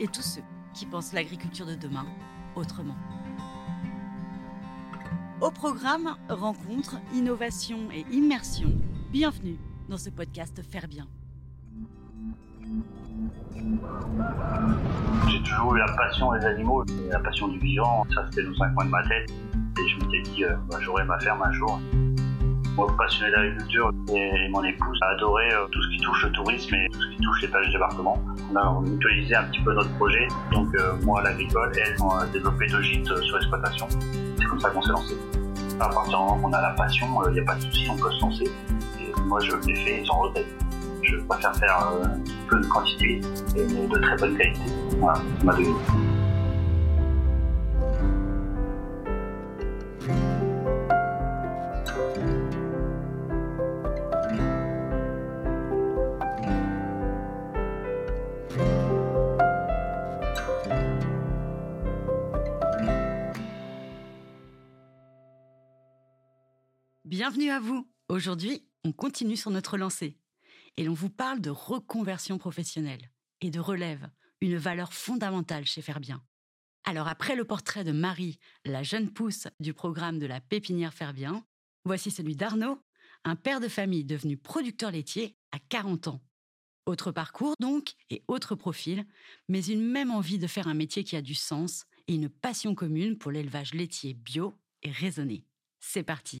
et tous ceux qui pensent l'agriculture de demain autrement. Au programme Rencontres, Innovation et Immersion, bienvenue dans ce podcast Faire Bien. J'ai toujours eu la passion des animaux, la passion du vivant, ça c'était dans un coin de ma tête. Et je m'étais dit, euh, bah, j'aurai ma ferme un jour. Moi, passionné d'agriculture, et mon épouse a adoré euh, tout ce qui touche le tourisme et tout ce qui touche les pages débarquement. On a mutualisé un petit peu notre projet. Donc, euh, moi, l'agricole, elle, on a développé deux gîtes euh, sur exploitation. C'est comme ça qu'on s'est lancé. À partir du moment où on a la passion, il n'y a pas de souci, on peut se lancer. Moi, je l'ai fait sans regret. Je préfère faire peu de quantité et de très bonne qualité. Voilà, c'est ma devise. Bienvenue à vous. Aujourd'hui, on continue sur notre lancée et l'on vous parle de reconversion professionnelle et de relève, une valeur fondamentale chez Faire Bien. Alors après le portrait de Marie, la jeune pousse du programme de la pépinière Faire Bien, voici celui d'Arnaud, un père de famille devenu producteur laitier à 40 ans. Autre parcours donc et autre profil, mais une même envie de faire un métier qui a du sens et une passion commune pour l'élevage laitier bio et raisonné. C'est parti.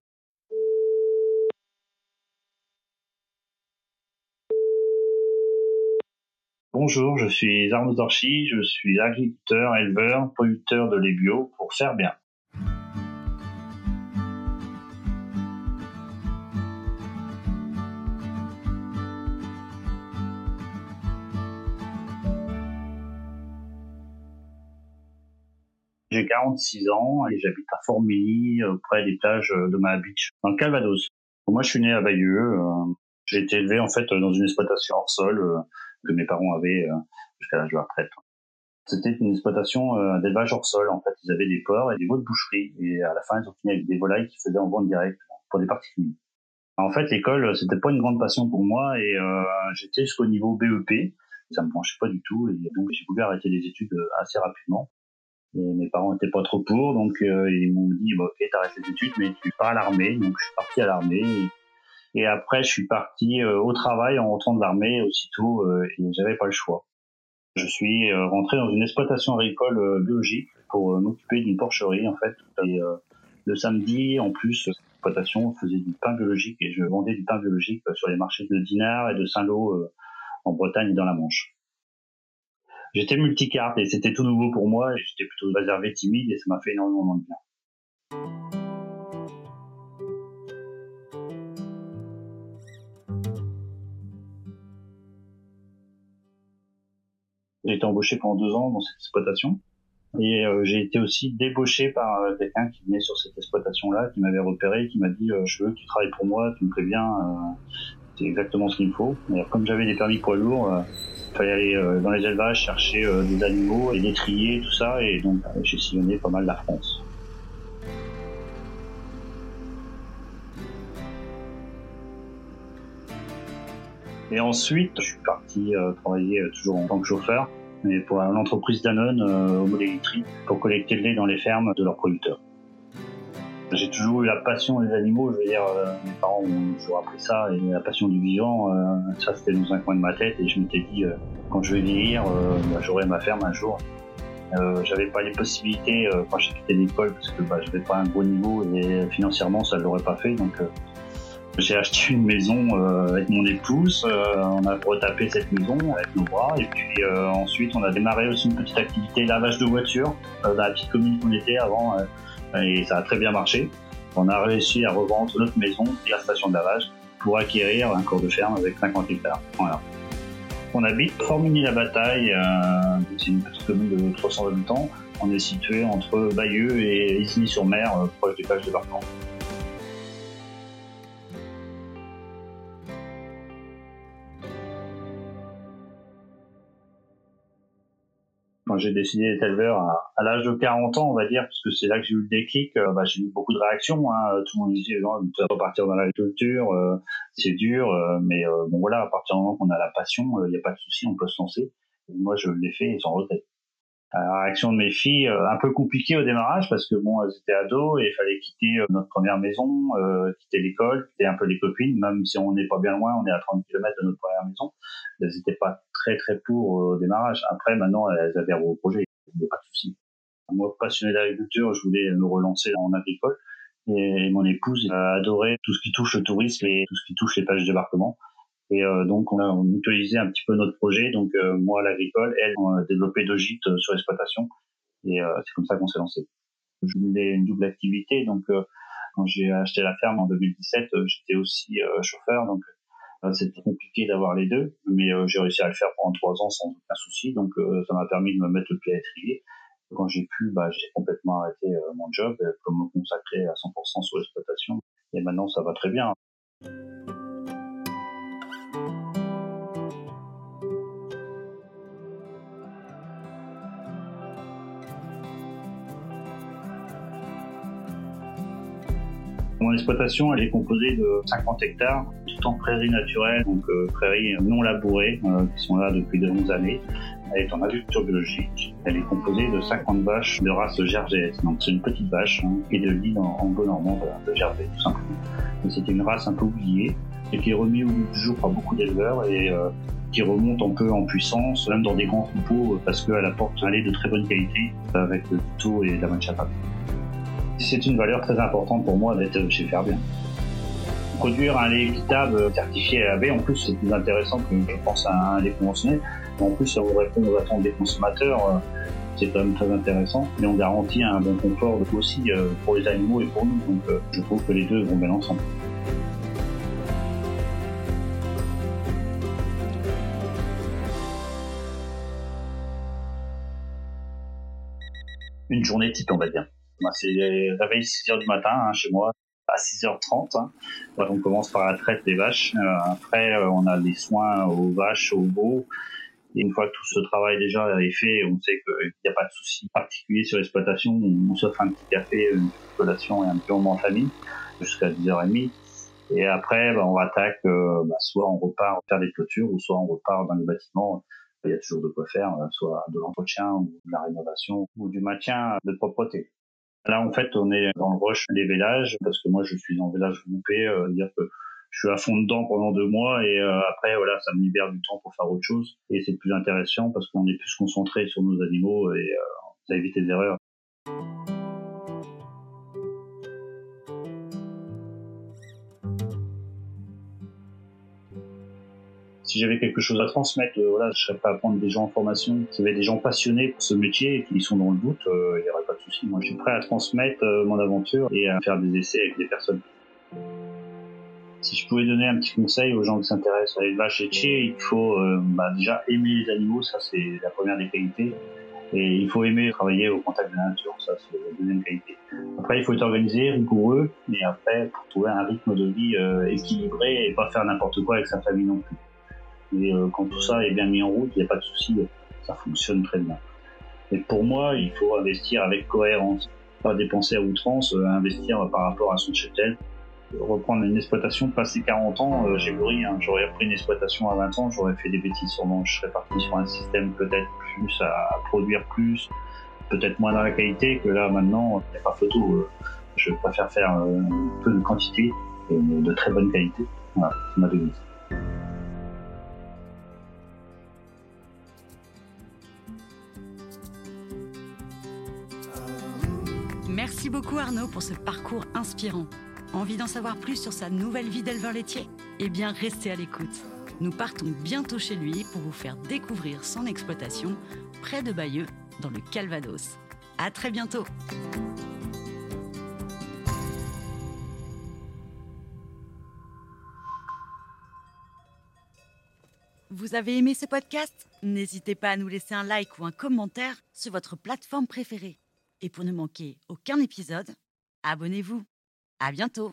Bonjour, je suis Arnaud Dorchy, je suis agriculteur, éleveur, producteur de lait bio pour faire bien. J'ai 46 ans et j'habite à Formilly, près des plages de ma Beach, dans le Calvados. Moi, je suis né à Bayeux. Euh, j'ai été élevé en fait dans une exploitation hors sol euh, que mes parents avaient euh, jusqu'à l'âge de la retraite. C'était une exploitation euh, d'élevage hors sol. En fait, ils avaient des porcs et des veaux de boucherie. Et à la fin, ils ont fini avec des volailles qui faisaient en vente directe pour des particuliers. En fait, l'école, c'était pas une grande passion pour moi et euh, j'étais jusqu'au niveau BEP. Ça me branchait pas du tout et donc j'ai voulu arrêter les études assez rapidement. Et mes parents étaient pas trop pour, donc ils m'ont dit bah, ok, t'arrêtes les études, mais tu pars à l'armée. Donc je suis parti à l'armée. Après, je suis parti euh, au travail en rentrant de l'armée aussitôt euh, et j'avais pas le choix. Je suis euh, rentré dans une exploitation agricole biologique pour m'occuper d'une porcherie en fait. Et le samedi, en plus, l'exploitation faisait du pain biologique et je vendais du pain biologique sur les marchés de Dinard et de Saint-Lô en Bretagne et dans la Manche. J'étais multicarte et c'était tout nouveau pour moi. J'étais plutôt réservé, timide et ça m'a fait énormément de bien. J'ai été embauché pendant deux ans dans cette exploitation. Et euh, j'ai été aussi débauché par euh, quelqu'un qui venait sur cette exploitation-là, qui m'avait repéré, qui m'a dit euh, je veux que tu travailles pour moi, tu me plais bien, c'est exactement ce qu'il me faut. Comme j'avais des permis poids lourds, il fallait aller dans les élevages chercher des animaux et les trier, tout ça, et donc j'ai sillonné pas mal la France. Et ensuite, je suis parti euh, travailler euh, toujours en tant que chauffeur, mais pour l'entreprise Danone euh, au Modélitree pour collecter le lait dans les fermes de leurs producteurs. J'ai toujours eu la passion des animaux, je veux dire, mes parents ont toujours appris ça, et la passion du vivant, ça c'était dans un coin de ma tête, et je m'étais dit, quand je vais vieillir, bah, j'aurai ma ferme un jour. j'avais pas les possibilités quand j'ai quitté l'école parce que bah, j'avais pas un gros niveau et financièrement ça ne l'aurait pas fait j'ai acheté une maison euh, avec mon épouse, euh, on a retapé cette maison avec nos bras et puis euh, ensuite on a démarré aussi une petite activité lavage de voitures dans la petite commune qu'on était avant et ça a très bien marché. On a réussi à revendre notre maison et la station de lavage pour acquérir un cours de ferme avec 50 hectares. Voilà. On habite Formigny-la-Bataille, euh, c'est une petite commune de 300 habitants. On est situé entre Bayeux et Isigny-sur-Mer, proche des plages débarquement. J'ai décidé d'être éleveur à, l'âge de 40 ans, on va dire, parce que c'est là que j'ai eu le déclic, euh, bah, j'ai eu beaucoup de réactions. Hein. Tout le monde disait, non, tu vas repartir dans l'agriculture, euh, c'est dur, euh, mais bon voilà, à partir du moment qu'on a la passion, il n'y a pas de souci, on peut se lancer. Et moi, je l'ai fait sans regret la réaction de mes filles euh, un peu compliquée au démarrage parce que bon elles étaient ados et il fallait quitter euh, notre première maison euh, quitter l'école quitter un peu les copines. Même si on n'est pas bien loin on est à 30 km de notre première maison elles n'étaient pas très très pour au démarrage. Après maintenant elles avaient au projet il n'y a pas de souci. Moi passionné d'agriculture je voulais me relancer en agricole et mon épouse a adoré tout ce qui touche le tourisme et tout ce qui touche les pages de débarquement et euh, donc, on a mutualisé un petit peu notre projet. Donc, euh, moi, l'agricole, elle, on a développé deux gîtes euh, sur l'exploitation. Et c'est comme ça qu'on s'est lancé. Je voulais une double activité. Donc, quand j'ai acheté la ferme en 2017, j'étais aussi chauffeur. Donc, c'était compliqué d'avoir les deux. Mais j'ai réussi à le faire pendant trois ans sans aucun souci. Donc, ça m'a permis de me mettre le pied à l'étrier. Quand j'ai pu, bah, j'ai complètement arrêté mon job pour me consacrer à 100% sur l'exploitation. Et maintenant, ça va très bien. Mon exploitation, elle est composée de 50 hectares, tout en prairies naturelles, donc euh, prairies non labourées, euh, qui sont là depuis de longues années. Elle est en agriculture biologique. Elle est composée de 50 vaches de race gergès. Donc c'est une petite vache hein, est de l'île en anglo-normand de gervais, tout simplement. C'est une race un peu oubliée et qui est remise au bout du jour par beaucoup d'éleveurs et euh, qui remonte un peu en puissance, même dans des grands troupeaux, parce qu'elle apporte un lait de très bonne qualité avec du taux et de la mancha c'est une valeur très importante pour moi d'être chez Ferbien. Produire un lait équitable certifié AB, en plus, c'est plus intéressant que je pense à un lait conventionnel. En plus, ça vous répond aux attentes des consommateurs. Euh, c'est quand même très intéressant. Et on garantit un bon confort aussi euh, pour les animaux et pour nous. Donc, euh, je trouve que les deux vont bien ensemble. Une journée type, on va dire. Bah, c'est réveil 6 h du matin hein, chez moi à 6h30. Hein. on commence par la traite des vaches. Euh, après, euh, on a les soins aux vaches, aux veaux. Et une fois que tout ce travail déjà est fait, on sait qu'il n'y a pas de souci particulier sur l'exploitation. On s'offre un petit café, une petite collation et un petit moment en famille jusqu'à 10h30. Et après, bah, on attaque, euh, bah, soit on repart faire des clôtures, ou soit on repart dans les bâtiments. Il y a toujours de quoi faire, soit de l'entretien, ou de la rénovation, ou du maintien de propreté. Là, en fait, on est dans le rush des vélages, parce que moi, je suis en village groupé, euh, dire que je suis à fond dedans pendant deux mois et euh, après, voilà, ça me libère du temps pour faire autre chose. Et c'est plus intéressant parce qu'on est plus concentré sur nos animaux et euh, ça évite les erreurs. Si j'avais quelque chose à transmettre, euh, voilà, je serais pas à prendre des gens en formation. y avait des gens passionnés pour ce métier et qui sont dans le doute, euh, il n'y aurait pas de souci. Moi, je suis prêt à transmettre euh, mon aventure et à faire des essais avec des personnes. Si je pouvais donner un petit conseil aux gens qui s'intéressent à l'élevage laitier, il faut bah, déjà aimer les animaux, ça c'est la première des qualités. Et il faut aimer travailler au contact de la nature, ça c'est la deuxième qualité. Après, il faut être organisé, rigoureux, mais après, pour trouver un rythme de vie équilibré et pas faire n'importe quoi avec sa famille non plus. Mais euh, quand tout ça est bien mis en route, il n'y a pas de souci, ça fonctionne très bien. Et pour moi, il faut investir avec cohérence, pas dépenser à outrance, euh, investir par rapport à son cheptel. Reprendre une exploitation, passer 40 ans, euh, j'ai brûlé, hein. j'aurais repris une exploitation à 20 ans, j'aurais fait des bêtises sûrement, je serais parti sur un système peut-être plus à, produire plus, peut-être moins dans la qualité, que là maintenant, il n'y a pas photo. je préfère faire peu de quantité et de très bonne qualité. Voilà, c'est ma devise. Merci beaucoup Arnaud pour ce parcours inspirant. Envie d'en savoir plus sur sa nouvelle vie d'éleveur laitier Eh bien, restez à l'écoute. Nous partons bientôt chez lui pour vous faire découvrir son exploitation près de Bayeux, dans le Calvados. À très bientôt Vous avez aimé ce podcast? N'hésitez pas à nous laisser un like ou un commentaire sur votre plateforme préférée. Et pour ne manquer aucun épisode, abonnez-vous. À bientôt